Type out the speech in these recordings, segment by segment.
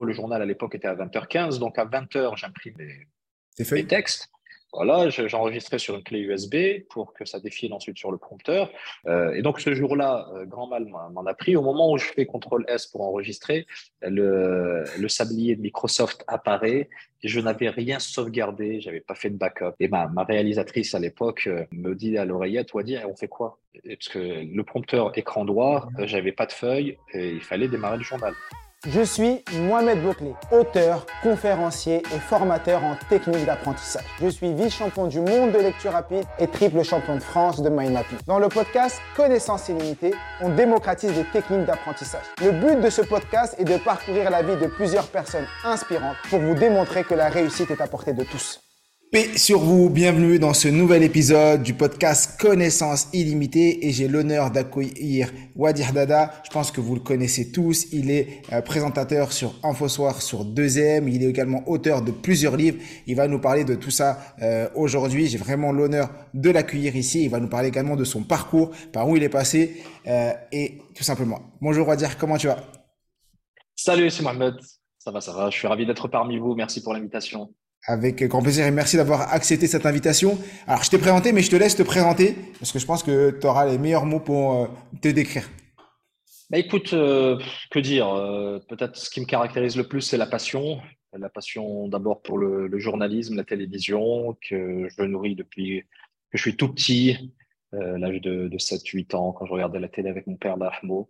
Le journal à l'époque était à 20h15, donc à 20h, j'imprime mes textes. Voilà, j'enregistrais sur une clé USB pour que ça défile ensuite sur le prompteur. Euh, et donc ce jour-là, euh, grand mal m'en a pris. Au moment où je fais CTRL S pour enregistrer, le, le sablier de Microsoft apparaît. Et je n'avais rien sauvegardé, j'avais pas fait de backup. Et ma, ma réalisatrice à l'époque euh, me dit à l'oreillette, dire on fait quoi? Parce que le prompteur écran droit, j'avais pas de feuille et il fallait démarrer le journal. Je suis Mohamed Bouclé, auteur, conférencier et formateur en technique d'apprentissage. Je suis vice-champion du monde de lecture rapide et triple champion de France de mind mapping. Dans le podcast Connaissance illimitée, on démocratise les techniques d'apprentissage. Le but de ce podcast est de parcourir la vie de plusieurs personnes inspirantes pour vous démontrer que la réussite est à portée de tous. Sur vous, bienvenue dans ce nouvel épisode du podcast Connaissance illimitée et j'ai l'honneur d'accueillir Wadir Dada. Je pense que vous le connaissez tous. Il est euh, présentateur sur InfoSoir sur 2M. Il est également auteur de plusieurs livres. Il va nous parler de tout ça euh, aujourd'hui. J'ai vraiment l'honneur de l'accueillir ici. Il va nous parler également de son parcours, par où il est passé euh, et tout simplement. Bonjour Wadir, comment tu vas? Salut, c'est Mohamed. Ça va, ça va. Je suis ravi d'être parmi vous. Merci pour l'invitation. Avec grand plaisir et merci d'avoir accepté cette invitation. Alors, je t'ai présenté, mais je te laisse te présenter parce que je pense que tu auras les meilleurs mots pour euh, te décrire. Bah écoute, euh, que dire euh, Peut-être ce qui me caractérise le plus, c'est la passion. La passion d'abord pour le, journalisme, la télévision, que je nourris depuis que je suis tout petit, l'âge de, de 7-8 ans, quand je regardais la télé avec mon père d'Ahmo.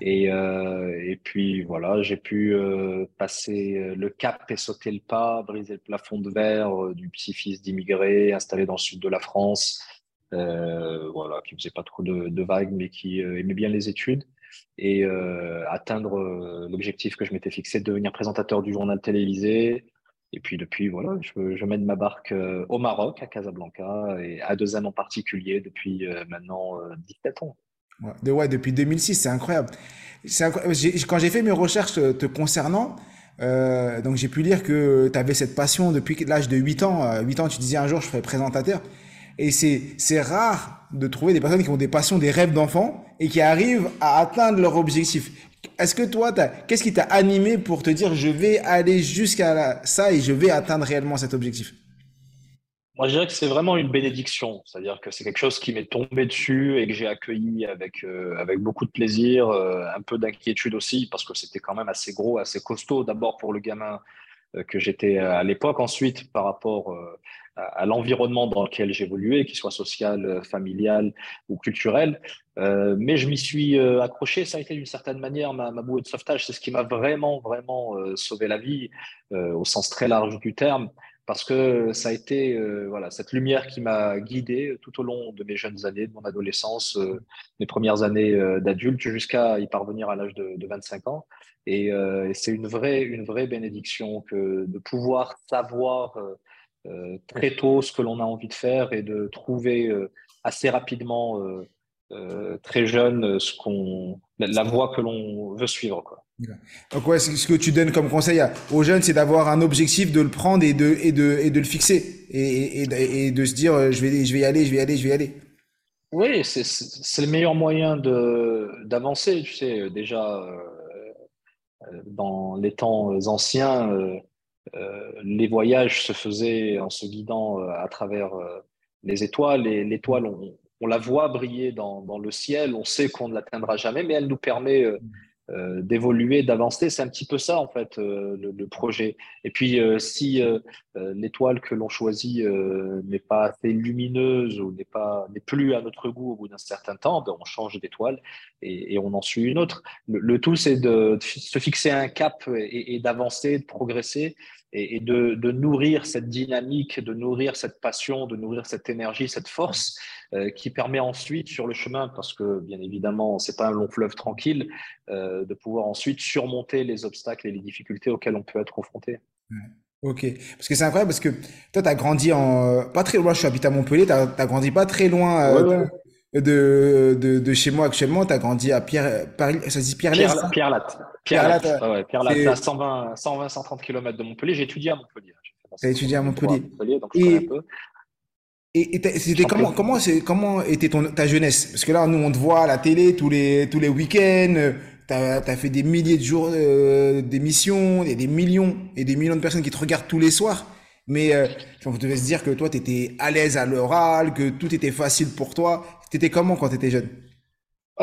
Et, euh, et puis voilà, j'ai pu euh, passer euh, le cap et sauter le pas, briser le plafond de verre euh, du petit-fils d'immigrés installé dans le sud de la France, euh, voilà, qui faisait pas trop de, vagues, mais qui aimait bien les études, et atteindre l'objectif que je m'étais fixé de devenir présentateur du journal télévisé. Et puis depuis, voilà, je, je mène ma barque au Maroc, à Casablanca, et à deux ans en particulier depuis maintenant 17 ans. Ouais, ouais, depuis 2006, c'est incroyable. Quand j'ai fait mes recherches te concernant, euh, donc j'ai pu lire que tu avais cette passion depuis l'âge de 8 ans. 8 ans, tu disais un jour, je ferai présentateur. Et c'est rare de trouver des personnes qui ont des passions, des rêves d'enfant et qui arrivent à atteindre leur objectif. Est-ce que toi, qu'est-ce qui t'a animé pour te dire je vais aller jusqu'à ça et je vais atteindre réellement cet objectif? Moi, je dirais que c'est vraiment une bénédiction. C'est-à-dire que c'est quelque chose qui m'est tombé dessus et que j'ai accueilli avec, euh, avec beaucoup de plaisir, euh, un peu d'inquiétude aussi, parce que c'était quand même assez gros, assez costaud. D'abord pour le gamin euh, que j'étais à l'époque, ensuite par rapport à, l'environnement dans lequel j'évoluais, qu'il soit social, familial ou culturel. mais je m'y suis accroché. Ça a été d'une certaine manière ma, ma bouée de sauvetage. C'est ce qui m'a vraiment, vraiment sauvé la vie, au sens très large du terme parce que ça a été euh, voilà cette lumière qui m'a guidé tout au long de mes jeunes années, de mon adolescence, euh, mes premières années euh, d'adulte, jusqu'à y parvenir à l'âge de, de, 25 ans. Et, et c'est une vraie une vraie bénédiction que de pouvoir savoir très tôt ce que l'on a envie de faire et de trouver assez rapidement très jeune ce qu'on la voie que l'on veut suivre quoi. Donc ouais, ce que tu donnes comme conseil aux jeunes, c'est d'avoir un objectif, de le prendre et de et de et de le fixer et, et, et de se dire euh, je vais je vais y aller, je vais y aller, je vais y aller. Oui, c'est le meilleur moyen de d'avancer. Tu sais, déjà euh, dans les temps anciens, euh, les voyages se faisaient en se guidant à travers les étoiles. Et l'étoile, on, on, la voit briller dans, le ciel. On sait qu'on ne l'atteindra jamais, mais elle nous permet euh, d'évoluer, d'avancer. C'est un petit peu ça, en fait, euh, le, projet. Et puis, euh, si l'étoile que l'on choisit n'est pas assez lumineuse ou n'est pas n'est plus à notre goût au bout d'un certain temps, ben, on change d'étoile et, on en suit une autre. Le, tout, c'est de, se fixer un cap et, d'avancer, de progresser et, de, nourrir cette dynamique, de nourrir cette passion, de nourrir cette énergie, cette force euh, qui permet ensuite sur le chemin, parce que bien évidemment c'est pas un long fleuve tranquille, euh, de pouvoir ensuite surmonter les obstacles et les difficultés auxquels on peut être confronté. Ok, parce que c'est incroyable parce que toi tu as grandi en euh, pas très loin, je suis habité à Montpellier, tu as, grandi pas très loin De, de, de, chez moi actuellement, tu as grandi à Pierre, Paris, ça se dit Pierre Pierre, Pierre Latte. Pierre, Latte, ouais, Pierre Latte, à 120, 120, 130 km de Montpellier. J'ai étudié à Montpellier. Tu as étudié à Montpellier. Montpellier donc je et, un peu. Et, c'était comment comment c'est comment était ton ta jeunesse? Parce que là nous on te voit à la télé tous les tous les week-ends tu as, fait des milliers de jours euh, d'émissions, il y a des millions et des millions de personnes qui te regardent tous les soirs. Mais euh, on devait se dire que toi, tu étais à l'aise à l'oral, que tout était facile pour toi. Tu étais comment quand tu étais jeune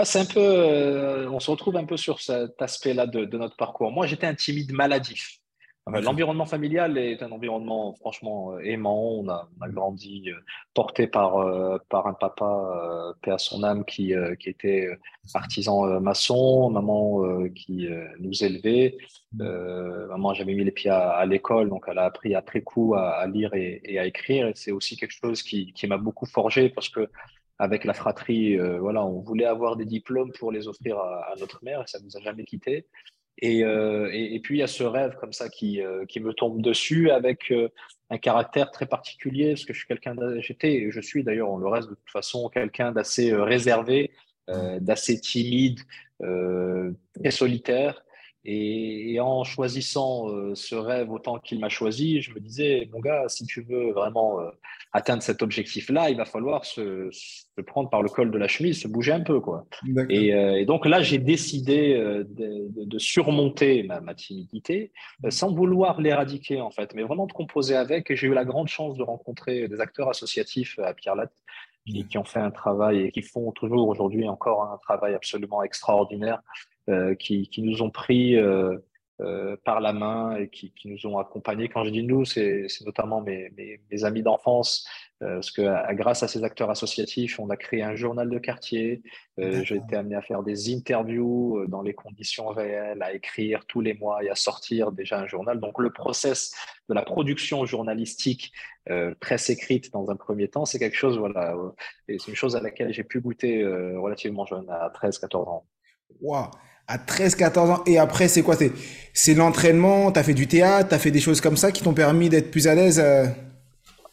c'est un peu, euh, on se retrouve un peu sur cet aspect-là de, de, notre parcours. Moi, j'étais un timide maladif. L'environnement familial est un environnement franchement euh, aimant. On a, on a grandi euh, porté par, euh, par un papa, paix à son âme, qui, qui était artisan maçon, maman qui nous élevait. Euh, maman, j'avais mis les pieds à, l'école, donc elle a appris après coup à, à lire et, et, à écrire. Et c'est aussi quelque chose qui, qui m'a beaucoup forgé parce que avec la fratrie, voilà, on voulait avoir des diplômes pour les offrir à, à notre mère et ça nous a jamais quittés. Euh, et, puis il y a ce rêve comme ça qui, euh, me tombe dessus avec euh, un caractère très particulier, parce que je suis quelqu'un, j'étais et je suis d'ailleurs, on le reste de toute façon, quelqu'un d'assez réservé, d'assez timide, très solitaire. Et, en choisissant euh, ce rêve autant qu'il m'a choisi, je me disais, mon gars, si tu veux vraiment euh, atteindre cet objectif-là, il va falloir se, se, prendre par le col de la chemise, se bouger un peu. Quoi. Et, euh, et, donc là, j'ai décidé de, de, surmonter ma, ma timidité sans vouloir l'éradiquer, en fait, mais vraiment de composer avec. Et j'ai eu la grande chance de rencontrer des acteurs associatifs à Pierre Latte qui, qui, ont fait un travail et qui font toujours aujourd'hui encore un travail absolument extraordinaire qui, qui, nous ont pris euh, euh, par la main et qui, qui, nous ont accompagnés. Quand je dis nous, c'est notamment mes, mes, mes amis d'enfance, parce que grâce à ces acteurs associatifs, on a créé un journal de quartier. J'ai été amené à faire des interviews dans les conditions réelles, à écrire tous les mois et à sortir déjà un journal. Donc le process de la production journalistique euh, presse écrite dans un premier temps, c'est quelque chose, voilà, c'est une chose à laquelle j'ai pu goûter relativement jeune, à 13-14 ans. Waouh à 13, 14 ans. Et après, c'est quoi? C'est l'entraînement, tu as fait du théâtre, tu as fait des choses comme ça qui t'ont permis d'être plus à l'aise euh?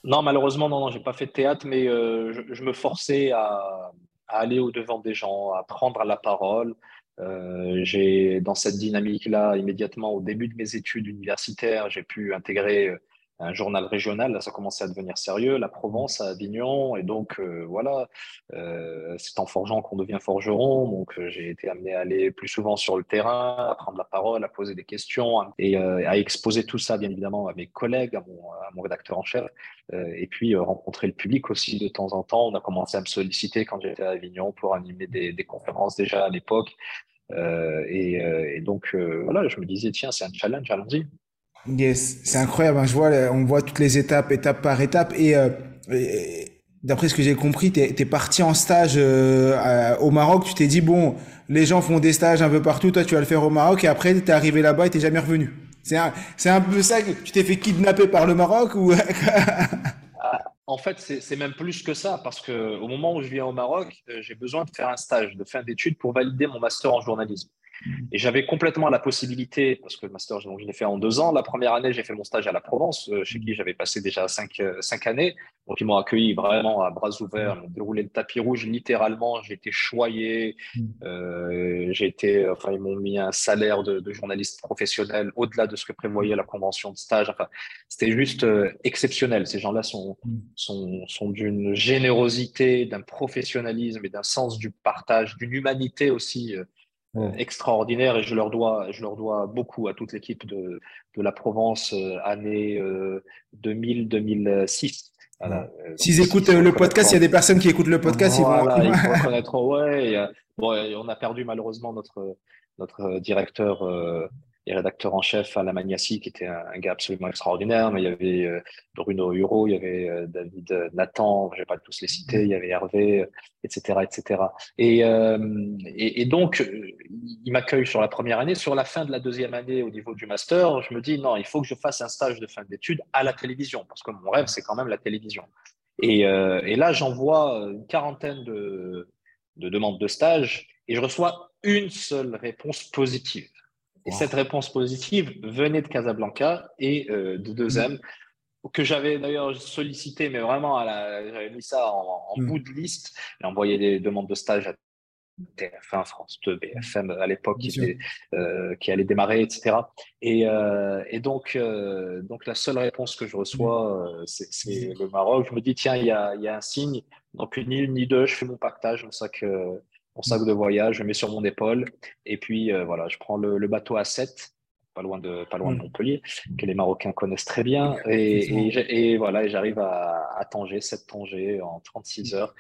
Non, malheureusement, non, non, j'ai pas fait de théâtre, mais euh, je, me forçais à, aller au-devant des gens, à prendre la parole. Euh, j'ai, dans cette dynamique-là, immédiatement au début de mes études universitaires, j'ai pu intégrer un journal régional, là ça commençait à devenir sérieux, la Provence à Avignon, et donc euh, voilà, euh, c'est en forgeant qu'on devient forgeron, donc euh, j'ai été amené à aller plus souvent sur le terrain, à prendre la parole, à poser des questions, et à exposer tout ça bien évidemment à mes collègues, à mon, rédacteur en chef, et puis rencontrer le public aussi de temps en temps. On a commencé à me solliciter quand j'étais à Avignon pour animer des, conférences déjà à l'époque, et, donc voilà, je me disais, tiens, c'est un challenge, allons-y. Yes, c'est incroyable. Hein. Je vois, on voit toutes les étapes, étape par étape. Et, euh, d'après ce que j'ai compris, tu es, parti en stage euh, au Maroc. Tu t'es dit, bon, les gens font des stages un peu partout. Toi, tu vas le faire au Maroc. Et après, tu es arrivé là-bas et tu jamais revenu. C'est un, un peu ça que tu t'es fait kidnapper par le Maroc ou? Ah, En fait, c'est même plus que ça, parce que au moment où je viens au Maroc, euh, j'ai besoin de faire un stage de fin d'études pour valider mon master en journalisme. Et j'avais complètement la possibilité, parce que le master, je l'ai fait en deux ans. La première année, j'ai fait mon stage à la Provence, euh, chez qui j'avais passé déjà cinq, euh, cinq années. Donc, ils m'ont accueilli vraiment à bras ouverts, ils m'ont déroulé le tapis rouge littéralement. J'ai été choyé. Euh, j'ai été, enfin, ils m'ont mis un salaire de, de journaliste professionnel au-delà de ce que prévoyait la convention de stage. Enfin, c'était juste euh, exceptionnel. Ces gens-là sont, sont, sont d'une générosité, d'un professionnalisme et d'un sens du partage, d'une humanité aussi euh, extraordinaire et je leur dois, je leur dois beaucoup à toute l'équipe de, de la Provence euh, année 2000-2006. Euh, S'ils écoutent le podcast, il y a des personnes qui écoutent le podcast, ils vont, reconnaître. Ouais, bon, on a perdu malheureusement notre notre directeur les rédacteurs en chef la Magnassi, qui était un, gars absolument extraordinaire, mais il y avait euh, Bruno Huro, il y avait euh, David euh, Nathan, je vais pas tous les citer, il y avait Hervé, etc., etc. Et, et, et donc, il m'accueille sur la première année. Sur la fin de la deuxième année, au niveau du master, je me dis non, il faut que je fasse un stage de fin d'études à la télévision, parce que mon rêve, c'est quand même la télévision. Et, et là, j'envoie une quarantaine de demandes de stage et je reçois une seule réponse positive. Et cette réponse positive venait de Casablanca et euh, de 2M, mm. que j'avais d'ailleurs sollicité, mais vraiment, j'avais mis ça en, mm. bout de liste et envoyé des demandes de stage à TF1, France 2, BFM à l'époque qui, euh, qui allait démarrer, etc. Et, euh, et donc, euh, donc, la seule réponse que je reçois, mm. c'est le Maroc. Je me dis, tiens, il y a, y a, un signe. Donc, ni une ni deux, je fais mon pactage. C'est ça que mon sac de voyage, je mets sur mon épaule, et puis voilà, je prends le, bateau à 7 pas loin de, pas loin de Montpellier, que les Marocains connaissent très bien. Et, et, voilà, et j'arrive à, à, Tanger, 7 Tanger en 36 heures.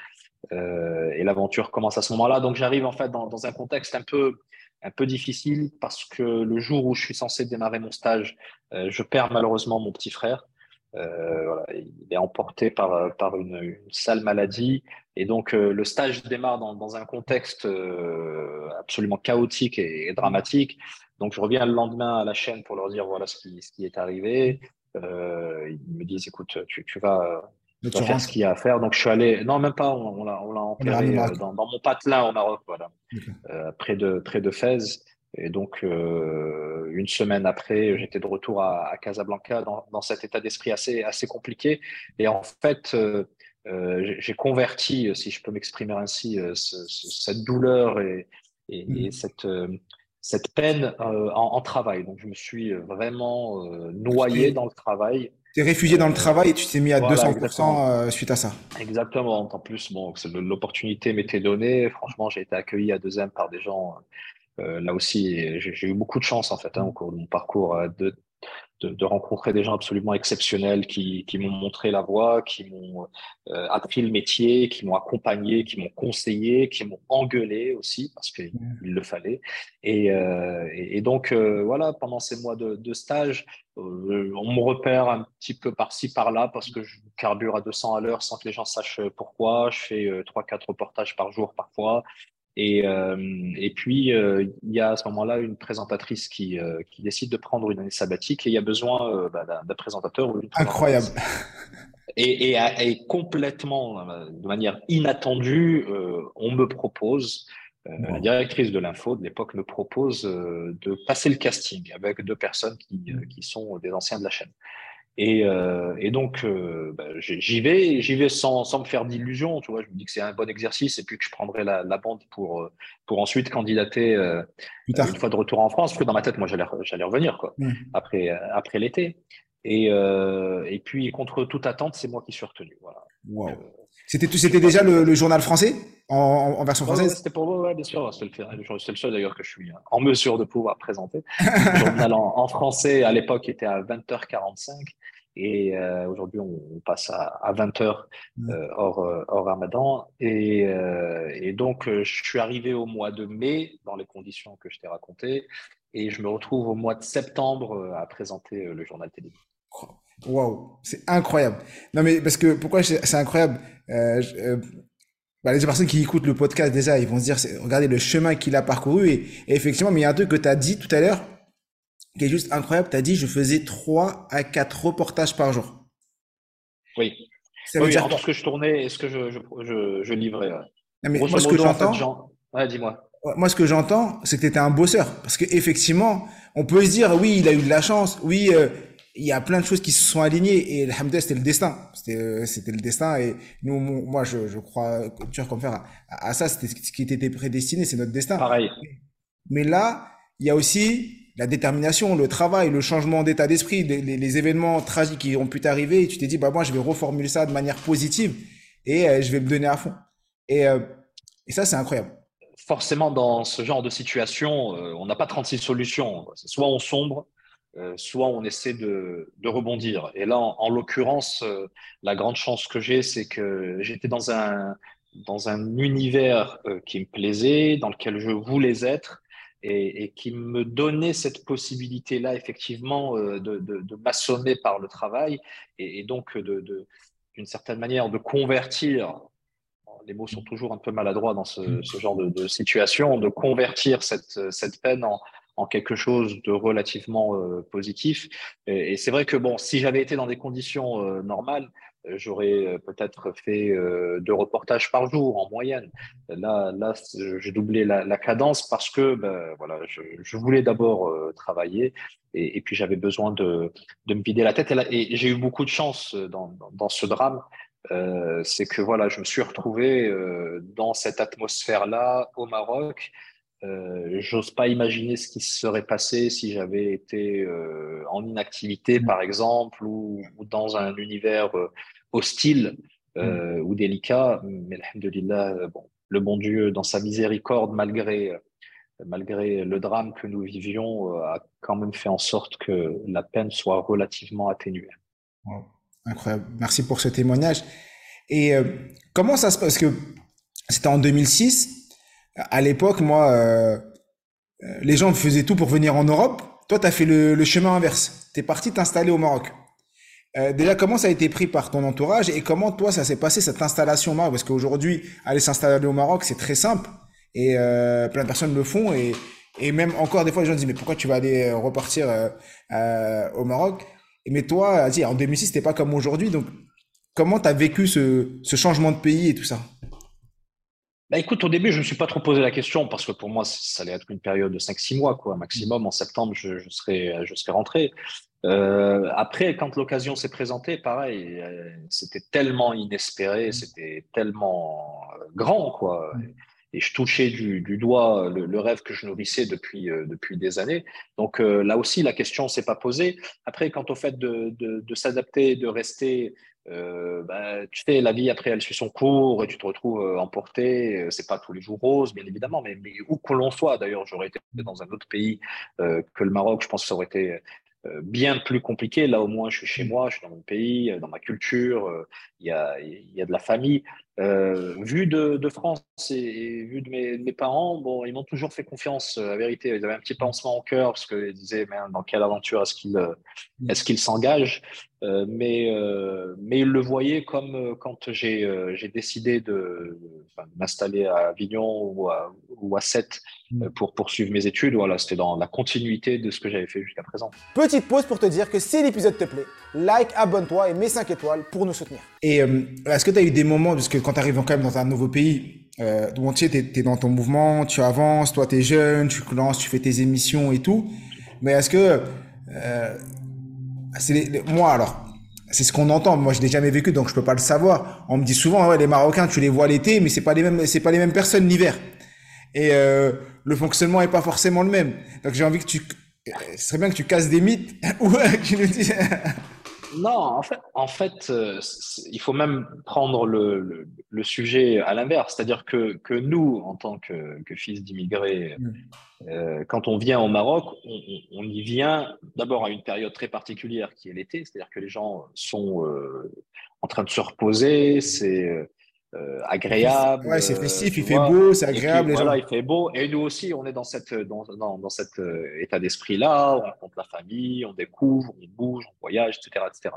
Euh, et l'aventure commence à ce moment-là. Donc j'arrive en fait dans, dans, un contexte un peu, un peu difficile parce que le jour où je suis censé démarrer mon stage, euh, je perds malheureusement mon petit frère. Euh, voilà, il est emporté par, par une, une sale maladie. Et donc le stage démarre dans, dans un contexte absolument chaotique et, dramatique. Donc je reviens le lendemain à la chaîne pour leur dire voilà ce qui, ce qui est arrivé. ils me disent écoute, tu, tu vas de faire ce qu'il y a à faire. Donc, je suis allé, non, même pas, on, l'a enterré euh, dans, dans, mon patelin au Maroc, voilà, euh, près, de, près de Fès. Et donc, euh, une semaine après, j'étais de retour à, à Casablanca dans, dans, cet état d'esprit assez, assez compliqué. Et en fait, euh, j'ai converti, si je peux m'exprimer ainsi, ce, cette douleur et, et, et mmh. cette, cette peine en, en, travail. Donc, je me suis vraiment noyé dans le travail tu es réfugié dans le travail et tu t'es mis à 200% euh, suite à ça. Exactement. En plus, bon, l'opportunité m'était donnée. Franchement, j'ai été accueilli à deuxième par des gens. Euh, là aussi, j'ai eu beaucoup de chance en fait hein, au cours de mon parcours euh, de, rencontrer des gens absolument exceptionnels qui, qui m'ont montré la voie, qui m'ont euh, appris le métier, qui m'ont accompagné, qui m'ont conseillé, qui m'ont engueulé aussi parce qu'il le fallait. Et, euh, et, donc euh, voilà, pendant ces mois de, de stage, on me repère un petit peu par-ci par-là parce que je carbure à 200 à l'heure sans que les gens sachent pourquoi. Je fais trois quatre reportages par jour parfois. Et, euh, et puis, euh, il y a à ce moment-là une présentatrice qui, euh, qui décide de prendre une année sabbatique et il y a besoin bah, d'un présentateur. Incroyable. Et, et, et, complètement, de manière inattendue, on me propose, la directrice de l'info de l'époque me propose de passer le casting avec deux personnes qui, qui sont des anciens de la chaîne. Et, euh, et donc, euh, bah, j'y vais, j'y vais sans, sans me faire d'illusions. Tu vois, je me dis que c'est un bon exercice et puis que je prendrai la, la bande pour, euh, pour ensuite candidater euh, une fois de retour en France. Parce que dans ma tête, moi, j'allais, j'allais revenir quoi, mmh. après, après l'été. Et, euh, et puis, contre toute attente, c'est moi qui suis retenu. Voilà. Wow. c'était, c'était déjà le, le, journal français en, en version française? C'était pour moi, ouais, bien sûr. C'est le, le, seul d'ailleurs que je suis en mesure de pouvoir présenter. le journal en, en français, à l'époque, était à 20h45. Et euh, aujourd'hui, on, passe à, à 20 heures mmh. euh, hors, euh, hors Ramadan. Et, euh, et donc, euh, je suis arrivé au mois de mai dans les conditions que je t'ai racontées. Et je me retrouve au mois de septembre à présenter le journal télé. Waouh, c'est incroyable. Non, mais parce que pourquoi c'est incroyable euh, bah, Les personnes qui écoutent le podcast, déjà, ils vont se dire regardez le chemin qu'il a parcouru. Et, et effectivement, mais il y a un truc que tu as dit tout à l'heure qui est juste incroyable. Tu as dit, je faisais 3 à 4 reportages par jour. Oui. Ça oui, ce que je tournais et ce que je, je, je, je livrais. mais moi, ce que j'entends. ouais, dis-moi. Moi, ce que j'entends, c'est que tu étais un bosseur. Parce qu'effectivement, on peut se dire, oui, il a eu de la chance. Oui, euh, il y a plein de choses qui se sont alignées. Et alhamdoulilah, c'était le destin. C'était, euh, c'était le destin. Et nous, moi, je, je crois, dur comme faire à, à ça, c'était ce qui était prédestiné. C'est notre destin. Pareil. Mais là, il y a aussi la détermination, le travail, le changement d'état d'esprit, les, les, événements tragiques qui ont pu t'arriver, et tu t'es dit, bah moi, je vais reformuler ça de manière positive et euh, je vais me donner à fond. Et, euh, et ça, c'est incroyable. Forcément, dans ce genre de situation, euh, on n'a pas 36 solutions. Soit on sombre, soit on essaie de, rebondir. Et là, en, en l'occurrence, la grande chance que j'ai, c'est que j'étais dans un, univers qui me plaisait, dans lequel je voulais être et, qui me donnait cette possibilité-là, effectivement, euh, de, m'assommer par le travail et, et donc d'une certaine manière de convertir, les mots sont toujours un peu maladroits dans ce, mm. ce genre de, situation, de convertir cette, cette peine en, en quelque chose de relativement euh, positif. Et, et c'est vrai que bon, si j'avais été dans des conditions euh, normales, j'aurais euh, peut-être fait euh, deux reportages par jour en moyenne. Là, là j'ai doublé la, la, cadence parce que ben, voilà, je, je voulais d'abord travailler et, et puis j'avais besoin de, de, me vider la tête. Et, et j'ai eu beaucoup de chance dans, dans, dans ce drame. Euh, c'est que voilà, je me suis retrouvé euh, dans cette atmosphère-là au Maroc. Euh, J'ose pas imaginer ce qui se serait passé si j'avais été en inactivité, par exemple, ou, ou dans un univers hostile euh, mm. ou délicat. Mais alhamdulillah, bon, le bon Dieu, dans sa miséricorde, malgré, malgré le drame que nous vivions, a quand même fait en sorte que la peine soit relativement atténuée. Incroyable. Merci pour ce témoignage. Et comment ça se passe? Parce que c'était en 2006. À l'époque, moi, euh, les gens faisaient tout pour venir en Europe. Toi, tu as fait le, chemin inverse. Tu es parti t'installer au Maroc. Euh, déjà, comment ça a été pris par ton entourage et comment toi, ça s'est passé cette installation au Maroc Parce qu'aujourd'hui, aller s'installer au Maroc, c'est très simple et euh, plein de personnes le font et, et même encore des fois, les gens disent mais pourquoi tu vas aller repartir au Maroc? Mais toi, en 2006, c'était pas comme aujourd'hui. Donc, comment tu as vécu ce, ce changement de pays et tout ça? Bah écoute, au début, je ne me suis pas trop posé la question parce que pour moi, ça allait être une période de 5-6 mois, quoi, maximum. En septembre, je, je serais, je serais rentré. Euh, après, quand l'occasion s'est présentée, pareil, euh, c'était tellement inespéré, c'était tellement euh, grand, quoi. Et je touchais du, du doigt le, rêve que je nourrissais depuis, euh, depuis des années. Donc là aussi, la question ne s'est pas posée. Après, quant au fait de, de, de s'adapter, de rester euh, bah, tu sais, la vie après elle suit son cours et tu te retrouves euh, emporté. Euh, c'est pas tous les jours rose, bien évidemment, mais, mais où que l'on soit. D'ailleurs, j'aurais été dans un autre pays que le Maroc. Je pense que ça aurait été bien plus compliqué. Là, au moins, je suis chez moi, je suis dans mon pays, dans ma culture. Il y a, il y a de la famille. Euh, vu de, de, France et, vu de mes, mes, parents, bon, ils m'ont toujours fait confiance. La vérité, ils avaient un petit pansement au cœur parce qu'ils disaient, mais dans quelle aventure est-ce qu'il est-ce qu'il s'engage euh, mais, euh, mais ils le voyaient comme euh, quand j'ai euh, décidé de, m'installer à Avignon ou à, ou à Sète mm. pour poursuivre mes études. Voilà, c'était dans la continuité de ce que j'avais fait jusqu'à présent. Petite pause pour te dire que si l'épisode te plaît, like, abonne-toi et mets 5 étoiles pour nous soutenir. Et est-ce que tu as eu des moments, parce que quand tu arrives quand même dans un nouveau pays, euh, où tu es, es, dans ton mouvement, tu avances, toi tu es jeune, tu lances, tu fais tes émissions et tout, mais est-ce que euh, c'est moi alors, c'est ce qu'on entend. Moi, je l'ai jamais vécu, donc je peux pas le savoir. On me dit souvent, ouais, les Marocains, tu les vois l'été, mais c'est pas les mêmes, c'est pas les mêmes personnes l'hiver. Et euh, le fonctionnement est pas forcément le même. Donc j'ai envie que tu, ce serait bien que tu casses des mythes ou que nous dises. Non, en fait, en fait euh, il faut même prendre le, le, sujet à l'inverse. C'est-à-dire que, que, nous, en tant que, que fils d'immigrés, mm. euh, quand on vient au Maroc, on, on y vient d'abord à une période très particulière qui est l'été. C'est-à-dire que les gens sont euh, en train de se reposer. C'est euh, agréable. Ouais, c'est festif, il fait beau, c'est agréable. voilà, il fait beau. Et nous aussi, on est dans, cette, dans, dans, dans cet euh, état d'esprit-là. On rencontre la famille, on découvre, on bouge, on voyage, etc. etc.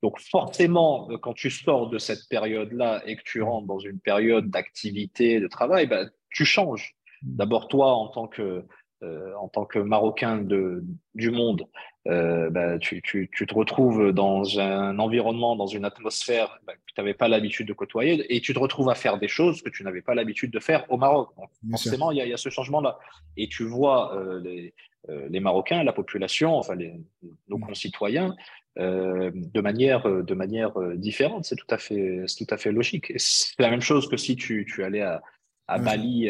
Donc forcément, euh, quand tu sors de cette période-là et que tu rentres dans une période d'activité, de travail, ben, tu changes. Mm. D'abord, toi, en tant que, euh, en tant que Marocain de, du monde, euh, bah, tu, tu, tu, te retrouves dans un environnement, dans une atmosphère bah, que tu n'avais pas l'habitude de côtoyer et tu te retrouves à faire des choses que tu n'avais pas l'habitude de faire au Maroc. Donc, forcément, il y, y, a ce changement-là. Et tu vois euh, les, les, Marocains, la population, enfin les, nos concitoyens, euh, de manière, de manière différente. C'est tout, à fait, tout à fait logique. C'est la même chose que si tu, tu allais à, à Bali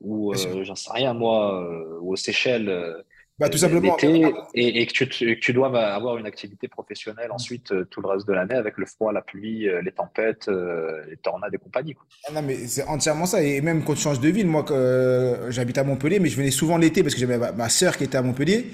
ou, j'en sais rien, moi, ou aux Seychelles bah, tout simplement. Et, et, que, tu, que tu dois avoir une activité professionnelle ensuite euh, tout le reste de l'année avec le froid, la pluie, euh, les tempêtes, euh, les tornades et compagnie. Quoi. Ah non, mais c'est entièrement ça. Et même quand tu changes de ville, moi, j'habite à Montpellier, mais je venais souvent l'été parce que j'avais ma, ma sœur qui était à Montpellier.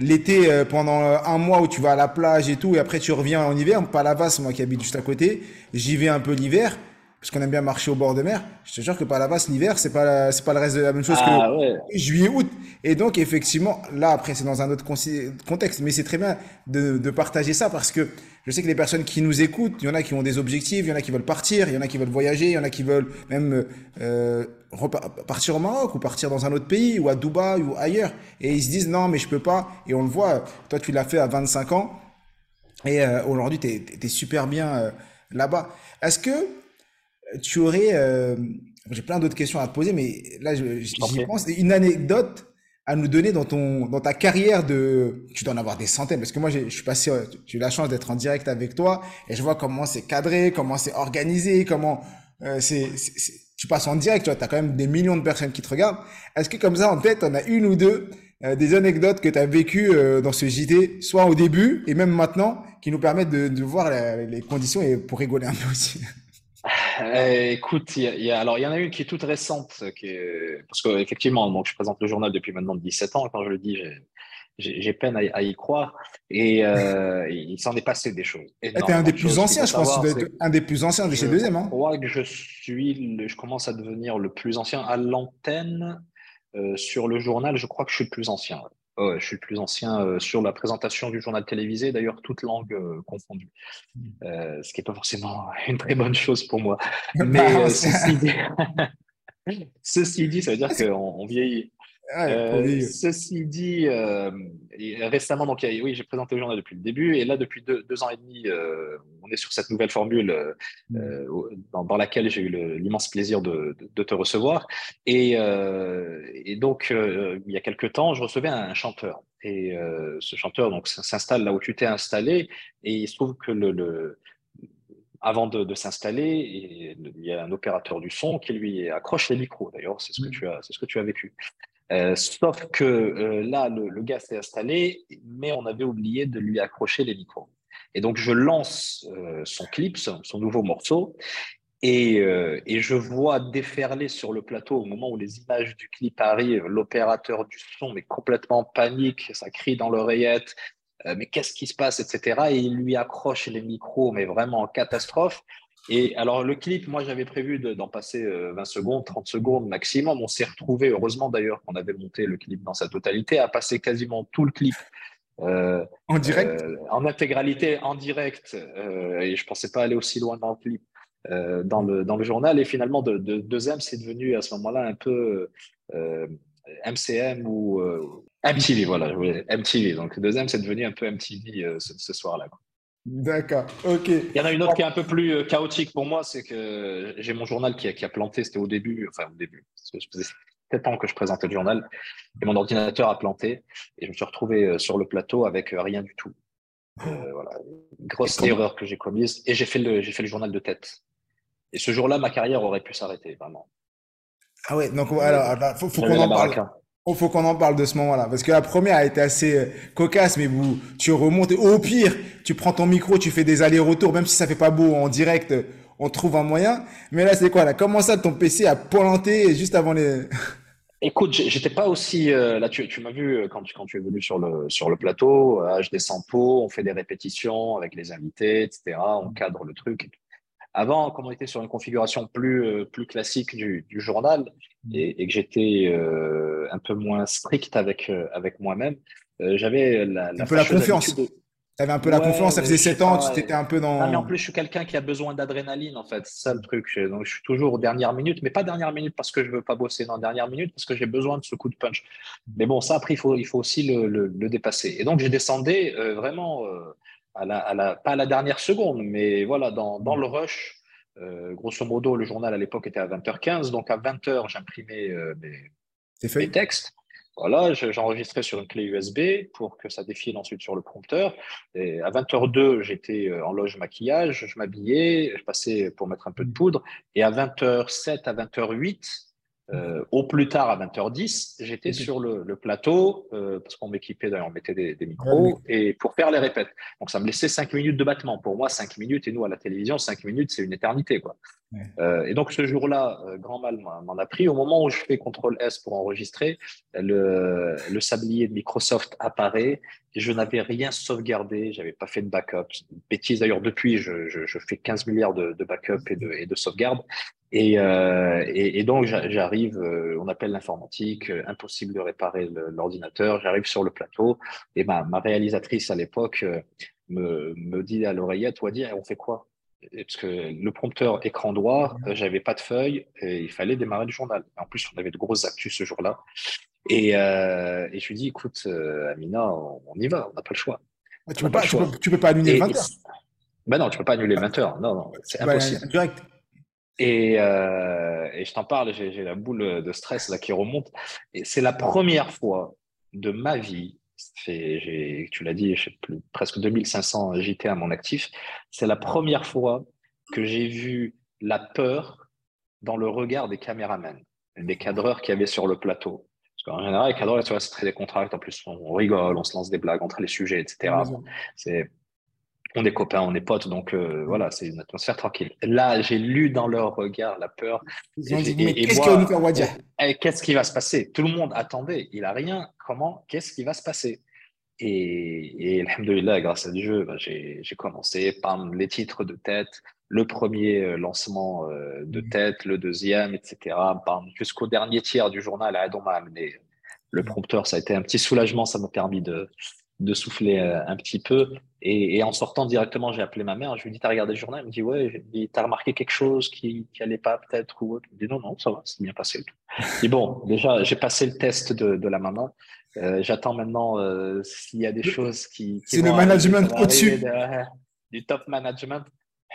L'été, pendant un mois où tu vas à la plage et tout, et après tu reviens en hiver, pas la vasse, moi qui habite juste à côté, j'y vais un peu l'hiver parce qu'on aime bien marcher au bord de mer. Je te jure que par là-bas, l'hiver, c'est pas c'est pas le reste de la même chose ah, que juillet, août. Et donc, effectivement, là, après, c'est dans un autre contexte, mais c'est très bien de, de, partager ça parce que je sais que les personnes qui nous écoutent, il y en a qui ont des objectifs, il y en a qui veulent partir, il y en a qui veulent voyager, il y en a qui veulent même euh, partir au Maroc ou partir dans un autre pays ou à Dubaï ou ailleurs. Et ils se disent non, mais je peux pas. Et on le voit, toi, tu l'as fait à 25 ans et euh, aujourd'hui, tu es, es, super bien euh, là-bas. Est-ce que tu aurais, euh, j'ai plein d'autres questions à te poser, mais là, j'y pense. Une anecdote à nous donner dans ton, dans ta carrière de, tu dois en avoir des centaines, parce que moi, je suis passé, j'ai eu la chance d'être en direct avec toi, et je vois comment c'est cadré, comment c'est organisé, comment euh, c'est, tu passes en direct, tu vois, as quand même des millions de personnes qui te regardent. Est-ce que comme ça, en tête, on a une ou deux euh, des anecdotes que tu as vécues euh, dans ce JT, soit au début et même maintenant, qui nous permettent de, de voir les conditions et pour rigoler un peu aussi? Écoute, il y, a, alors il y en a une qui est toute récente, qui parce qu'effectivement, donc je présente le journal depuis maintenant 17 ans. Quand je le dis, j'ai peine à, y croire. Et euh, il s'en est passé des choses. Tu es un des plus anciens, je pense. un des plus anciens de chez Deuxième. Hein. Je crois que je suis, je commence à devenir le plus ancien à l'antenne euh, sur le journal. Je crois que je suis le plus ancien. Je suis le plus ancien euh, sur la présentation du journal télévisé, d'ailleurs, toutes langues confondues. Hmm. ce qui n'est pas forcément une très bonne chose pour moi. Mais ceci, dit... ceci dit, ça veut dire qu'on vieillit. Euh, ceci dit, euh, récemment, donc, oui, j'ai présenté le journal depuis le début, et là, depuis deux, ans et demi, euh, on est sur cette nouvelle formule mm. dans, laquelle j'ai eu l'immense plaisir de, te recevoir. Et, donc, il y a quelques temps, je recevais un, chanteur. Et ce chanteur donc s'installe là où tu t'es installé, et il se trouve que le, avant de, s'installer, il y a un opérateur du son qui lui accroche les micros. D'ailleurs, c'est ce que mm. tu as, c'est ce que tu as vécu. Euh, sauf que euh, là, le, gars s'est installé, mais on avait oublié de lui accrocher les micros. Et donc, je lance euh, son clip, son, nouveau morceau, et, et, je vois déferler sur le plateau au moment où les images du clip arrivent, l'opérateur du son est complètement en panique, ça crie dans l'oreillette, mais qu'est-ce qui se passe, etc. Et il lui accroche les micros, mais vraiment en catastrophe. Et alors, le clip, moi, j'avais prévu d'en passer 20 euh, secondes, 30 secondes maximum. On s'est retrouvé, heureusement d'ailleurs, qu'on avait monté le clip dans sa totalité, à passer quasiment tout le clip. Euh, en direct? euh, En intégralité, en direct. et je ne pensais pas aller aussi loin dans le clip, dans, le, dans le journal. Et finalement, de, de 2M, c'est devenu à ce moment-là un peu MCM ou MTV, voilà. MTV. Donc, 2M, c'est devenu un peu MTV ce, ce soir-là. D'accord, ok. Il y en a une autre qui est un peu plus euh, chaotique pour moi, c'est que j'ai mon journal qui a, qui a planté, c'était au début, enfin au début, parce que ça faisait 7 ans que je présentais le journal, et mon ordinateur a planté, et je me suis retrouvé euh, sur le plateau avec euh, rien du tout. voilà, grosse erreur que j'ai commise, et j'ai fait, le, fait le journal de tête. Et ce jour-là, ma carrière aurait pu s'arrêter, vraiment. Ah ouais, donc alors, faut, faut qu'on en parle. Il faut qu'on en parle de ce moment-là. Parce que la première a été assez euh, cocasse, mais vous, tu remontes. au pire, tu prends ton micro, tu fais des allers-retours, même si ça fait pas beau en direct, euh, on trouve un moyen. Mais là, c'est quoi là? Comment ça, ton PC a pointé juste avant les. Écoute, j'étais pas aussi. Euh, là, tu, m'as vu quand, quand tu es venu sur le, plateau. je descends pot, on fait des répétitions avec les invités, etc. On cadre le truc. Avant, comme on était sur une configuration plus, plus classique du, du journal, Mm. et, que j'étais euh, un peu moins strict avec, euh, avec moi-même, euh, j'avais la, un peu la confiance. Tu avais un peu la confiance, ça faisait 7 ans, tu étais un peu dans. Non, mais en plus, je suis quelqu'un qui a besoin d'adrénaline, en fait. C'est ça le truc. Donc, je suis toujours aux dernières minutes, mais pas dernière minute parce que je veux pas bosser, non, dernière minute parce que j'ai besoin de ce coup de punch. Mais bon, ça, après, il faut, il faut aussi le, le, dépasser. Et donc, j'ai descendu vraiment, à la, à la, pas à la dernière seconde, mais voilà, dans, dans mm. le rush, euh, grosso modo, le journal à l'époque était à 20h15, donc à 20h, j'imprimais euh, mes, textes. Voilà, j'enregistrais sur une clé USB pour que ça défile ensuite sur le prompteur. Et à 20h02, j'étais euh, en loge maquillage, je m'habillais, je passais pour mettre un peu de poudre. Et à 20h07 à 20h08, euh, au plus tard, à 20h10, j'étais sur le, plateau, euh, parce qu'on m'équipait, on mettait des, micros, et pour faire les répètes. Donc, ça me laissait 5 minutes de battement. Pour moi, 5 minutes, et nous, à la télévision, 5 minutes, c'est une éternité. Quoi. Euh, et donc, ce jour-là, grand mal m'en a pris. Au moment où je fais CTRL S pour enregistrer, le, le sablier de Microsoft apparaît. Et je n'avais rien sauvegardé, j'avais pas fait de backup. Bêtise d'ailleurs, depuis, je, je, fais 15 milliards de, de backup et de, et de sauvegarde. Et, euh, et, et, donc j'arrive, euh, on appelle l'informatique, euh, impossible de réparer l'ordinateur. J'arrive sur le plateau et ma, ma réalisatrice à l'époque euh, me, me dit à l'oreillette, toi dire, on fait quoi? Parce que le prompteur écran droit, j'avais pas de feuille et il fallait démarrer le journal. En plus, on avait de grosses actus ce jour-là. Et, euh, et je lui dis, écoute, Amina, on, y va, on n'a pas le choix. tu peux pas, tu peux, tu peux, pas annuler le 20 heures? Ben non, tu peux pas annuler le 20 heures. Non, non, c'est impossible. Direct. Et, euh, et je t'en parle, j'ai la boule de stress là qui remonte. Et c'est la première fois de ma vie, fait, tu l'as dit, j'ai presque 2500 JT à mon actif. C'est la première fois que j'ai vu la peur dans le regard des caméramens, des cadreurs qui avaient sur le plateau. Parce qu'en général, les cadreurs, tu vois, c'est très décontracté. En plus, on rigole, on se lance des blagues entre les sujets, etc. C'est on est copains, on est potes, donc euh, voilà, c'est une atmosphère tranquille. Là, j'ai lu dans leur regard la peur. Ils ont dit, mais qu'est-ce qui va nous faire Wadia Qu'est-ce qui va se passer? Tout le monde attendait. Il a rien. Comment Qu'est-ce qui va se passer? Et, et alhamdoulilah, grâce à Dieu, bah, j'ai commencé par les titres de tête, le premier euh, lancement euh, de mm. tête, le deuxième, etc. Jusqu'au dernier tiers du journal, on m'a amené le prompteur. Ça a été un petit soulagement, ça m'a permis de, de souffler euh, un petit peu. Et, en sortant directement, j'ai appelé ma mère. Je lui ai dit, t'as regardé le journal? Elle me dit, ouais. t'as remarqué quelque chose qui, qui allait pas peut-être ou autre? Elle me dit, non, non, ça va, c'est bien passé. Et bon, déjà, j'ai passé le test de, de la maman. Euh, j'attends maintenant euh, s'il y a des choses qui. c'est le management au-dessus. du top management.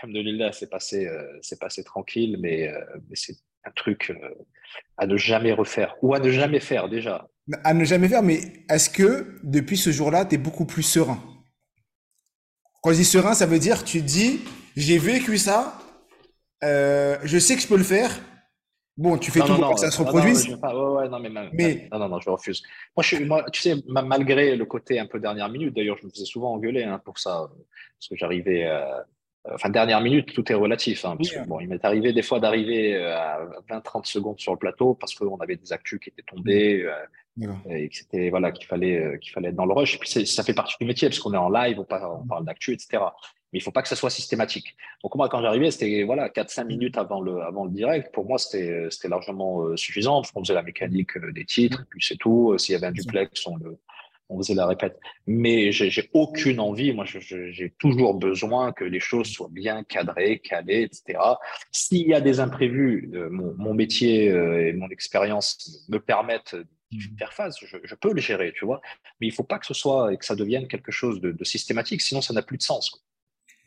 Alhamdulillah, c'est passé, c'est passé tranquille, mais, mais c'est un truc à ne jamais refaire ou à ne jamais faire déjà. À ne jamais faire, mais est-ce que depuis ce jour-là, tu es beaucoup plus serein? Quand je dis serein, ça veut dire tu dis j'ai vécu ça, euh, je sais que je peux le faire. Bon, tu fais tout pour que ça se reproduise. Non, non, mais, non, non, je refuse. Moi, je, moi, tu sais, malgré le côté un peu dernière minute, d'ailleurs, je me faisais souvent engueuler hein, pour ça, parce que j'arrivais. Euh, enfin, dernière minute, tout est relatif. Hein, bon, il m'est arrivé des fois d'arriver euh, à 20-30 secondes sur le plateau parce qu'on avait des actus qui étaient tombés et que c'était voilà qu'il fallait euh, qu'il fallait être dans le rush. Et puis ça fait partie du métier parce qu'on est en live, on parle, on parle d'actu, etc. Mais il faut pas que ça soit systématique. Donc moi, quand j'arrivais, c'était voilà 4-5 minutes avant le avant le direct. Pour moi, c'était c'était largement euh, suffisant parce qu'on faisait la mécanique euh, des titres, puis c'est tout. S'il y avait un duplex, on le on faisait la répète. Mais j'ai aucune envie. Moi, j'ai toujours besoin que les choses soient bien cadrées, calées, etc. S'il y a des imprévus, mon, mon, métier et mon expérience me permettent je, je, peux le gérer, tu vois. Mais il faut pas que ce soit et que ça devienne quelque chose de, systématique, sinon ça n'a plus de sens.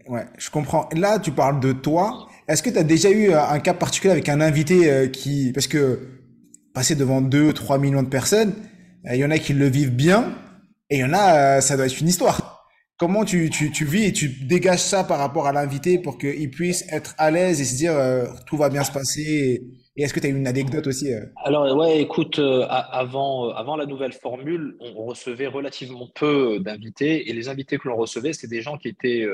Ouais, je comprends. Là, tu parles de toi. Est-ce que tu as déjà eu euh, un cas particulier avec un invité euh, qui, parce que passer devant 2, 3 millions de personnes, euh, il y en a qui le vivent bien et il y en a, ça doit être une histoire. Comment tu, tu, vis et tu dégages ça par rapport à l'invité pour qu'il puisse être à l'aise et se dire tout va bien se passer est-ce que tu as une anecdote aussi euh? Alors, ouais, écoute, euh, avant, euh, avant la nouvelle formule, on, recevait relativement peu d'invités. Et les invités que l'on recevait, c'était des gens qui étaient.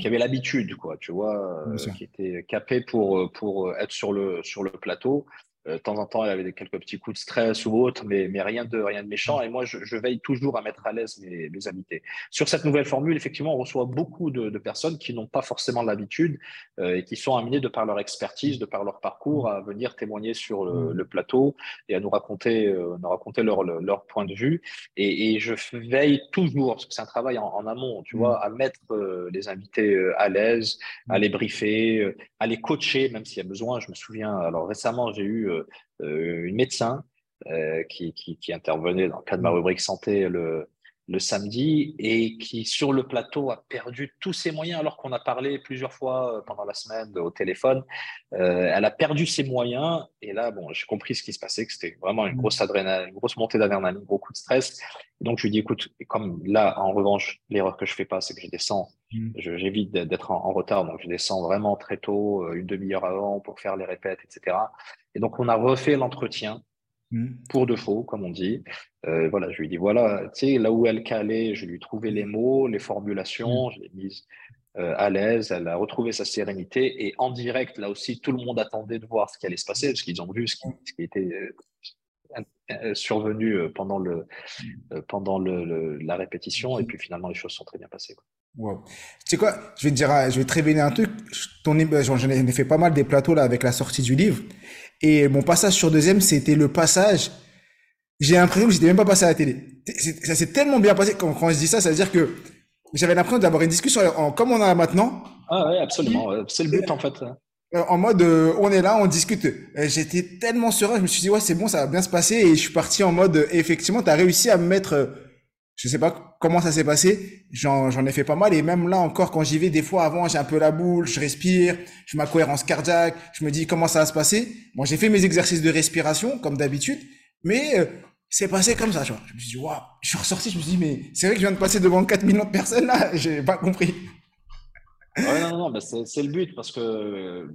qui avaient l'habitude, quoi, tu vois, qui étaient capés pour, pour être sur le, sur le plateau. Euh, de temps en temps, il avait quelques petits coups de stress ou autre, mais, mais rien, de, rien de méchant. Et moi, je, veille toujours à mettre à l'aise mes, mes, invités. Sur cette nouvelle formule, effectivement, on reçoit beaucoup de, de personnes qui n'ont pas forcément l'habitude euh, et qui sont amenées de par leur expertise, de par leur parcours, à venir témoigner sur le, le plateau et à nous raconter, euh, nous raconter leur, leur, point de vue. Et, et, je veille toujours, parce que c'est un travail en, en, amont, tu vois, à mettre euh, les invités à l'aise, à les briefer, à les coacher, même s'il y a besoin. Je me souviens, alors récemment, j'ai eu une médecin euh, qui, qui, qui, intervenait dans le cadre de ma rubrique santé le, le samedi et qui, sur le plateau, a perdu tous ses moyens alors qu'on a parlé plusieurs fois euh, pendant la semaine au téléphone. Euh, elle a perdu ses moyens et là, bon, j'ai compris ce qui se passait, que c'était vraiment une grosse adrénaline, une grosse montée d'adrénaline, beaucoup de stress. Et donc, je lui dis, écoute, comme là, en revanche, l'erreur que je fais pas, c'est que je descends, mmh. j'évite d'être en, en, retard, donc je descends vraiment très tôt, une demi-heure avant pour faire les répètes, etc. Et donc, on a refait l'entretien. Pour de faux, comme on dit. Euh, voilà, je lui dis voilà, tu sais, là où elle calait, je lui ai trouvé les mots, les formulations, mmh. je l'ai mise euh, à l'aise, elle a retrouvé sa sérénité. Et en direct, là aussi, tout le monde attendait de voir ce qui allait se passer, parce qu'ils ont vu ce qui, ce qui était euh, survenu pendant, le, pendant le, la répétition. Et puis finalement, les choses sont très bien passées. Quoi. Wow. Tu sais quoi, je vais te dire, je vais te révéler un truc. J'en ai fait pas mal des plateaux là avec la sortie du livre. Et mon passage sur deuxième, c'était le passage. J'ai l'impression que j'étais même pas passé à la télé. Ça s'est tellement bien passé. Quand, quand je dis ça, ça veut dire que j'avais l'impression d'avoir une discussion en, comme on a maintenant. Ah ouais, absolument. C'est le but en fait. Euh, en mode, euh, on est là, on discute. Euh, j'étais tellement serein, je me suis dit, ouais, c'est bon, ça va bien se passer. Et je suis parti en mode, effectivement, tu as réussi à me mettre je sais pas comment ça s'est passé. J'en ai fait pas mal. Et même là encore, quand j'y vais, des fois avant, j'ai un peu la boule, je respire, je ma cohérence cardiaque, je me dis comment ça va se passer. Bon, j'ai fait mes exercices de respiration, comme d'habitude. Mais euh, c'est passé comme ça, tu. Je me suis dit, waouh, je suis ressorti, je me suis dit, mais c'est vrai que je viens de passer devant 4 millions de personnes là, j'ai pas compris. Ouais, non, non, non c'est le but parce que euh,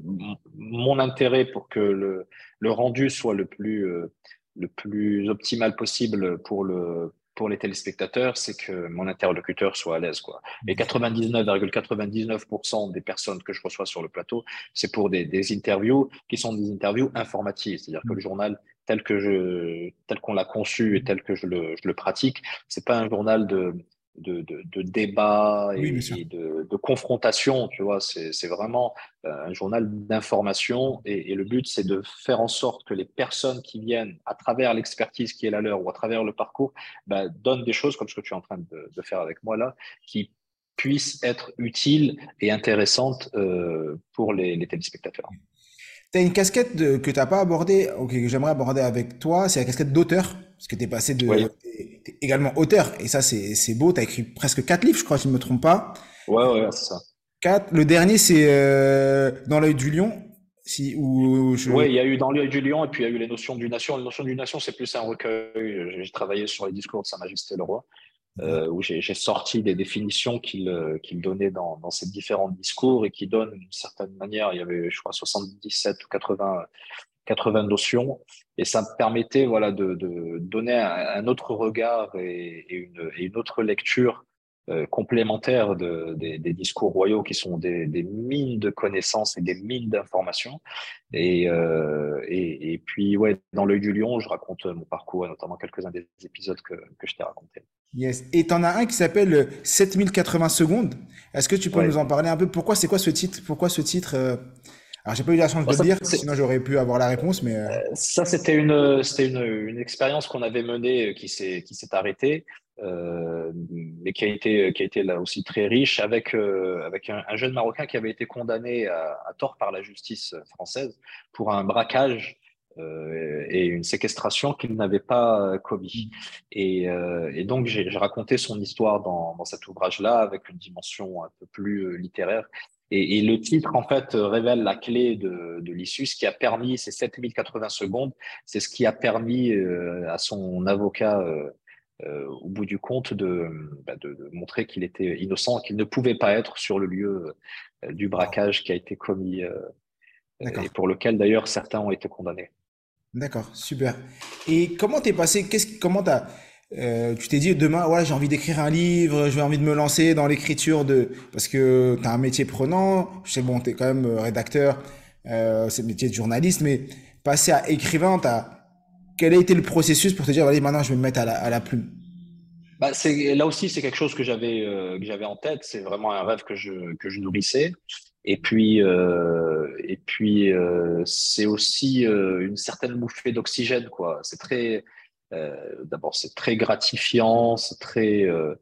mon intérêt pour que le, le rendu soit le plus, euh, le plus optimal possible pour le, pour les téléspectateurs, c'est que mon interlocuteur soit à l'aise. Quoi. Et 99,99% des personnes que je reçois sur le plateau, c'est pour des, des, interviews qui sont des interviews informatives. C'est-à-dire que le journal tel que je, tel qu'on l'a conçu et tel que je le, je le pratique, c'est pas un journal de, de, de, débat et, de, de, confrontation, tu vois. C'est vraiment euh, un journal d'information et, le but, c'est de faire en sorte que les personnes qui viennent, à travers l'expertise qui est la leur ou à travers le parcours, bah, donnent des choses comme ce que tu es en train de, faire avec moi là, qui puissent être utiles et intéressantes euh, pour les, les téléspectateurs. Tu as une casquette que tu n'as pas abordée, que j'aimerais aborder avec toi, c'est la casquette d'auteur, parce que tu es passé de... Es également auteur, et ça c'est beau, tu as écrit presque quatre livres, je crois, si je ne me trompe pas. Ouais, ouais, c'est ça. Quatre. Le dernier, c'est euh, Dans l'œil du lion. Si, ou Oui, il y a eu Dans l'œil du lion, et puis il y a eu Les notions du nation. Les notions du nation, c'est plus un recueil. J'ai travaillé sur les discours de Sa Majesté le Roi. Euh, où j'ai sorti des définitions qu'il euh, donnait dans, dans ces différents discours et qui donnent d'une certaine manière, il y avait, je crois, 77 ou 80, 80 notions, et ça me permettait voilà, de, de donner un, autre regard et, une, et, une, autre lecture euh, complémentaire de, des, des, discours royaux qui sont des, des, mines de connaissances et des mines d'informations. Et, euh, et, et, puis, ouais, dans l'œil du lion, je raconte mon parcours, et notamment quelques-uns des épisodes que, que je t'ai racontés. Yes. Et tu en as un qui s'appelle 7080 secondes. Est-ce que tu peux nous en parler un peu? Pourquoi c'est quoi ce titre? Pourquoi ce titre euh? Alors, j'ai pas eu la chance de le dire, sinon j'aurais pu avoir la réponse. Mais euh. Euh, ça, c'était une, c'était une, une expérience qu'on avait menée qui s'est, qui s'est arrêtée, euh, mais qui a été, qui a été là aussi très riche avec, avec un, un, jeune Marocain qui avait été condamné à, à, tort par la justice française pour un braquage euh, et une séquestration qu'il n'avait pas commis. Et, euh, et donc, j'ai raconté son histoire dans, dans cet ouvrage-là avec une dimension un peu plus euh, littéraire. Et, et, le titre, en fait, révèle la clé de, de l'issue, ce qui a permis, ces 7080 secondes, c'est ce qui a permis à son avocat, au bout du compte, de, bah, de, de montrer qu'il était innocent, qu'il ne pouvait pas être sur le lieu du braquage qui a été commis et pour lequel d'ailleurs certains ont été condamnés. D'accord, super. Et comment t'es passé? Qu'est-ce comment t'as euh, tu t'es dit demain, ouais, j'ai envie d'écrire un livre, j'ai envie de me lancer dans l'écriture de, parce que tu as un métier prenant. Je sais bon, t'es quand même euh, rédacteur, euh, c'est le métier de journaliste, mais passer à écrivain, quel a été le processus pour te dire, allez, maintenant je vais me mettre à la, à plume? Bah, là aussi c'est quelque chose que j'avais euh, j'avais en tête. C'est vraiment un rêve que je que je nourrissais. Et puis, et puis c'est aussi une certaine bouffée d'oxygène, quoi. C'est très, d'abord, c'est très gratifiant, c'est très euh,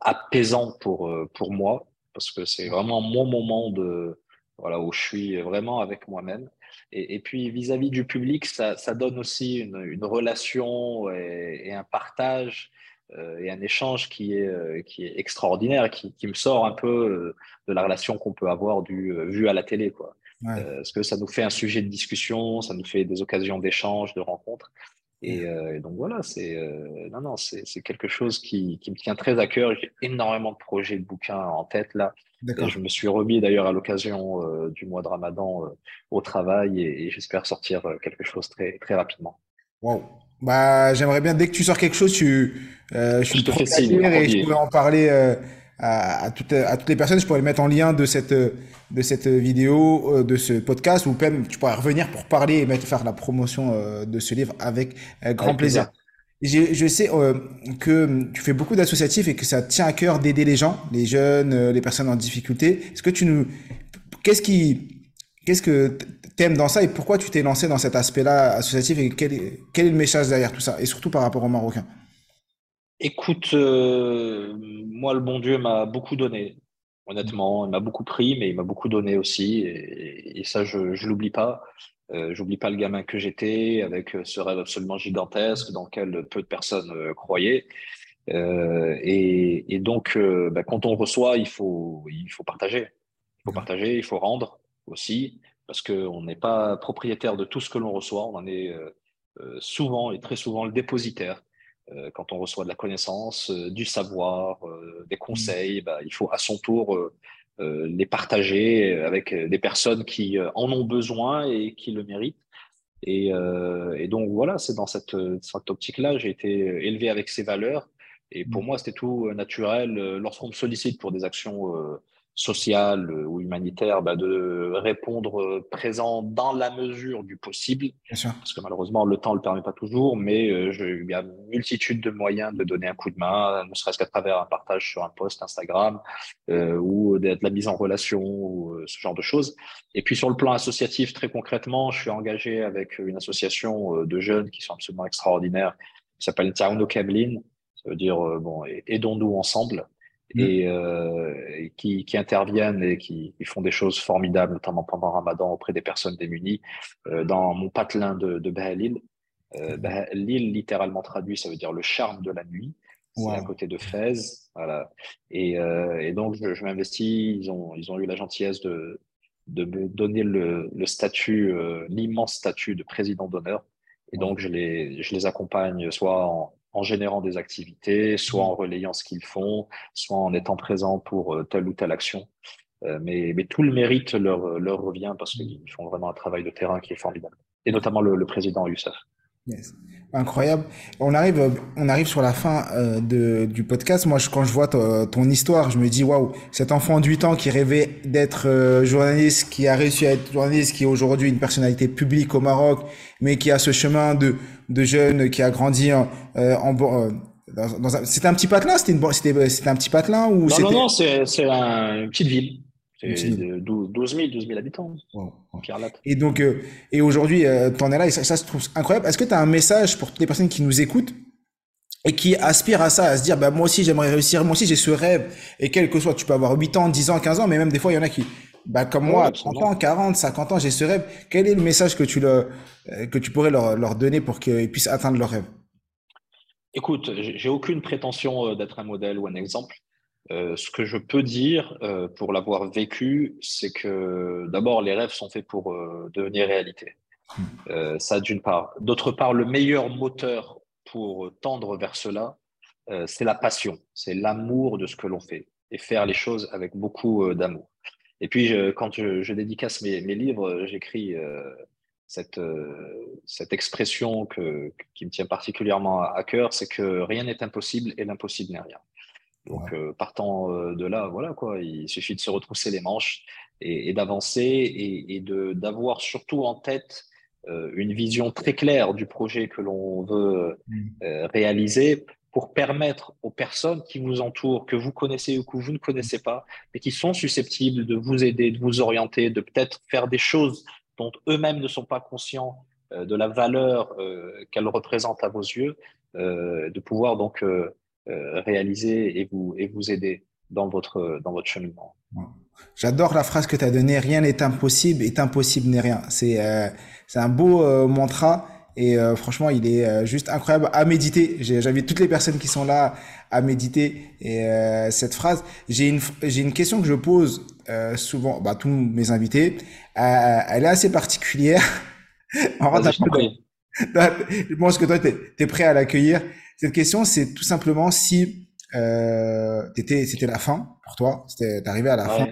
apaisant pour pour moi, parce que c'est vraiment mon moment de, voilà, où je suis vraiment avec moi-même. Et, et, puis vis-à-vis du public, ça, ça donne aussi une, une relation et, et, un partage euh, et un échange qui est, euh, qui est extraordinaire, qui, qui, me sort un peu euh, de la relation qu'on peut avoir du vu à la télé. Quoi. parce que ça nous fait un sujet de discussion, ça nous fait des occasions d'échange, de rencontres. Et, et, donc voilà, c'est non non, c'est quelque chose qui, qui, me tient très à cœur. J'ai énormément de projets de bouquins en tête là. je me suis remis d'ailleurs à l'occasion du mois de Ramadan au travail et, et j'espère sortir quelque chose très très rapidement. Wow. Bah, j'aimerais bien, dès que tu sors quelque chose, tu, euh, je suis le et je pourrais en parler euh, à, à, toutes, à toutes les personnes. Je pourrais le mettre en lien de cette, de cette vidéo, euh, de ce podcast, ou même tu pourrais revenir pour parler et mettre, faire la promotion euh, de ce livre avec grand plaisir. Je, je sais que tu fais beaucoup d'associatifs et que ça tient à cœur d'aider les gens, les jeunes, les personnes en difficulté. Est-ce que tu nous, qu'est-ce qui, qu'est-ce que t'aimes dans ça et pourquoi tu t'es lancé dans cet aspect-là associatif et quel quel est le message derrière tout ça? Et surtout par rapport aux Marocains Écoute, euh, moi le bon Dieu m'a beaucoup donné, honnêtement, il m'a beaucoup pris, mais il m'a beaucoup donné aussi et, et ça je je l'oublie pas. Euh, J'oublie pas le gamin que j'étais avec ce rêve absolument gigantesque dans lequel peu de personnes euh, croyaient. Euh, et, et, donc, bah, quand on reçoit, il faut, il faut partager. Il faut partager, il faut rendre aussi parce qu'on n'est pas propriétaire de tout ce que l'on reçoit, on en est souvent et très souvent le dépositaire. Euh, quand on reçoit de la connaissance, du savoir, des conseils, bah, il faut à son tour les partager avec des personnes qui en ont besoin et qui le méritent. Et, et donc voilà, c'est dans cette, cette optique-là, j'ai été élevé avec ces valeurs. Et pour mmh. moi, c'était tout naturel. Lorsqu'on me sollicite pour des actions social euh, ou humanitaire, bah, de répondre euh, présent dans la mesure du possible. Parce que malheureusement, le temps ne le permet pas toujours, mais euh, il y a une multitude de moyens de donner un coup de main, ne serait-ce qu'à travers un partage sur un post Instagram ou de la mise en relation ou ce genre de choses. Et puis sur le plan associatif, très concrètement, je suis engagé avec une association de jeunes qui sont absolument extraordinaires, qui s'appelle Tauno Kablin. Ça veut dire, bon, aidons-nous ensemble. Mm. Euh, et, qui, qui, interviennent et qui, qui, font des choses formidables, notamment pendant Ramadan auprès des personnes démunies. Euh, dans mon patelin de, de Bahalil, euh, Bahalil, littéralement traduit, ça veut dire le charme de la nuit. C'est à côté de Fès. Voilà. Et, euh, et donc, je, je m'investis. Ils ont, ils ont eu la gentillesse de, de me donner le, le statut, euh, l'immense statut de président d'honneur. Et donc, je les, je les accompagne soit en, en générant des activités, soit en relayant ce qu'ils font, soit en étant présent pour euh, telle ou telle action. Euh, mais, mais, tout le mérite leur, leur revient parce qu'ils font vraiment un travail de terrain qui est formidable. Et notamment le, le président Youssef. Yes. Incroyable. On arrive, on arrive sur la fin euh, de, du podcast. Moi, je, quand je vois ton histoire, je me dis waouh, cet enfant de 8 ans qui rêvait d'être euh, journaliste, qui a réussi à être journaliste, qui est aujourd'hui une personnalité publique au Maroc, mais qui a ce chemin de, de jeune, qui a grandi en, euh, en dans, dans un, c'était un petit patelin, c'était une, c'était, c'était un petit patelin ou non, non, non, c'est, c'est une petite ville. C'est 12 000, 12 000 habitants. Et donc, euh, et aujourd'hui, euh, tu en es là et ça, ça se trouve incroyable. Est-ce que tu as un message pour toutes les personnes qui nous écoutent et qui aspirent à ça, à se dire, bah, moi aussi, j'aimerais réussir, moi aussi, j'ai ce rêve. Et quel que soit, tu peux avoir 8 ans, 10 ans, 15 ans, mais même des fois, il y en a qui, bah, comme moi, 30 ans, 40, 50 ans, j'ai ce rêve. Quel est le message que tu, le, euh, que tu pourrais leur, leur donner pour qu'ils puissent atteindre leur rêve? Écoute, j'ai aucune prétention d'être un modèle ou un exemple. Euh, ce que je peux dire euh, pour l'avoir vécu, c'est que d'abord, les rêves sont faits pour euh, devenir réalité. Hmm. ça, d'une part. D'autre part, le meilleur moteur pour tendre vers cela, c'est la passion, c'est l'amour de ce que l'on fait et faire les choses avec beaucoup d'amour. Et puis, je, quand je, je dédicace mes, mes livres, j'écris cette, cette expression que, qui me tient particulièrement à cœur, c'est que rien n'est impossible et l'impossible n'est rien. Donc, euh, partant euh, de là, voilà quoi, il suffit de se retrousser les manches et, et d'avancer et, et d'avoir surtout en tête euh, une vision très claire du projet que l'on veut mmh. réaliser pour permettre aux personnes qui vous entourent, que vous connaissez ou que vous ne connaissez pas, mais qui sont susceptibles de vous aider, de vous orienter, de peut-être faire des choses dont eux-mêmes ne sont pas conscients de la valeur qu'elles représentent à vos yeux, de pouvoir donc réaliser et vous, et vous aider dans votre, dans votre cheminement. J'adore la phrase que tu as donnée, rien n'est impossible et impossible n'est rien. C'est euh, c'est un beau euh, mantra et franchement, il est juste incroyable à méditer. J'invite toutes les personnes qui sont là à méditer et cette phrase. J'ai une j'ai une question que je pose souvent bah tous mes invités. elle est assez particulière. On rentre je pense que toi tu es, prêt à l'accueillir. Cette question, c'est tout simplement si euh, c'était la fin pour toi, c'était arrivé à la fin,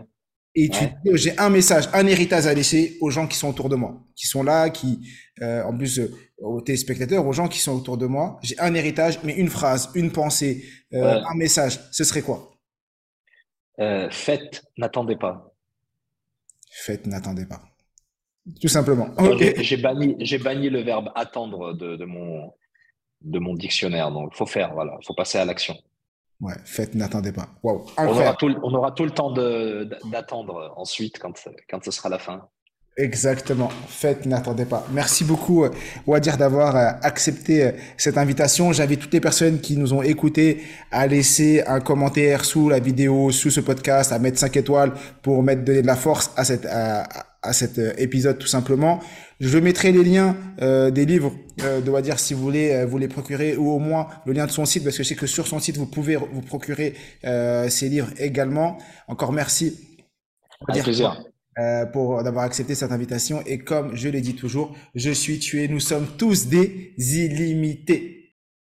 et tu dis j'ai un message, un héritage à laisser aux gens qui sont autour de moi, qui sont là, qui euh, en plus euh, aux téléspectateurs, aux gens qui sont autour de moi, j'ai un héritage, mais une phrase, une pensée, euh, un message, ce serait quoi? Faites, n'attendez pas. Faites, n'attendez pas. Tout simplement. J'ai banni, j'ai banni le verbe attendre de, de mon de mon dictionnaire. Donc, faut faire, voilà, il faut passer à l'action. Ouais, faites, n'attendez pas. Wow, on, aura tout, on aura tout le temps d'attendre ensuite quand, quand ce sera la fin. Exactement. Faites, n'attendez pas. Merci beaucoup, euh, Wadir, d'avoir euh, accepté euh, cette invitation. J'invite toutes les personnes qui nous ont écoutés à laisser un commentaire sous la vidéo, sous ce podcast, à mettre 5 étoiles pour mettre donner de la force à cette, à, à cet épisode tout simplement. Je mettrai les liens euh, des livres euh, de Wadir si vous voulez euh, vous les procurer ou au moins le lien de son site parce que je sais que sur son site vous pouvez vous procurer euh, ces livres également. Encore merci. Avec plaisir. Euh, pour d'avoir accepté cette invitation et comme je l'ai dit toujours, je suis tué, nous sommes tous des illimités.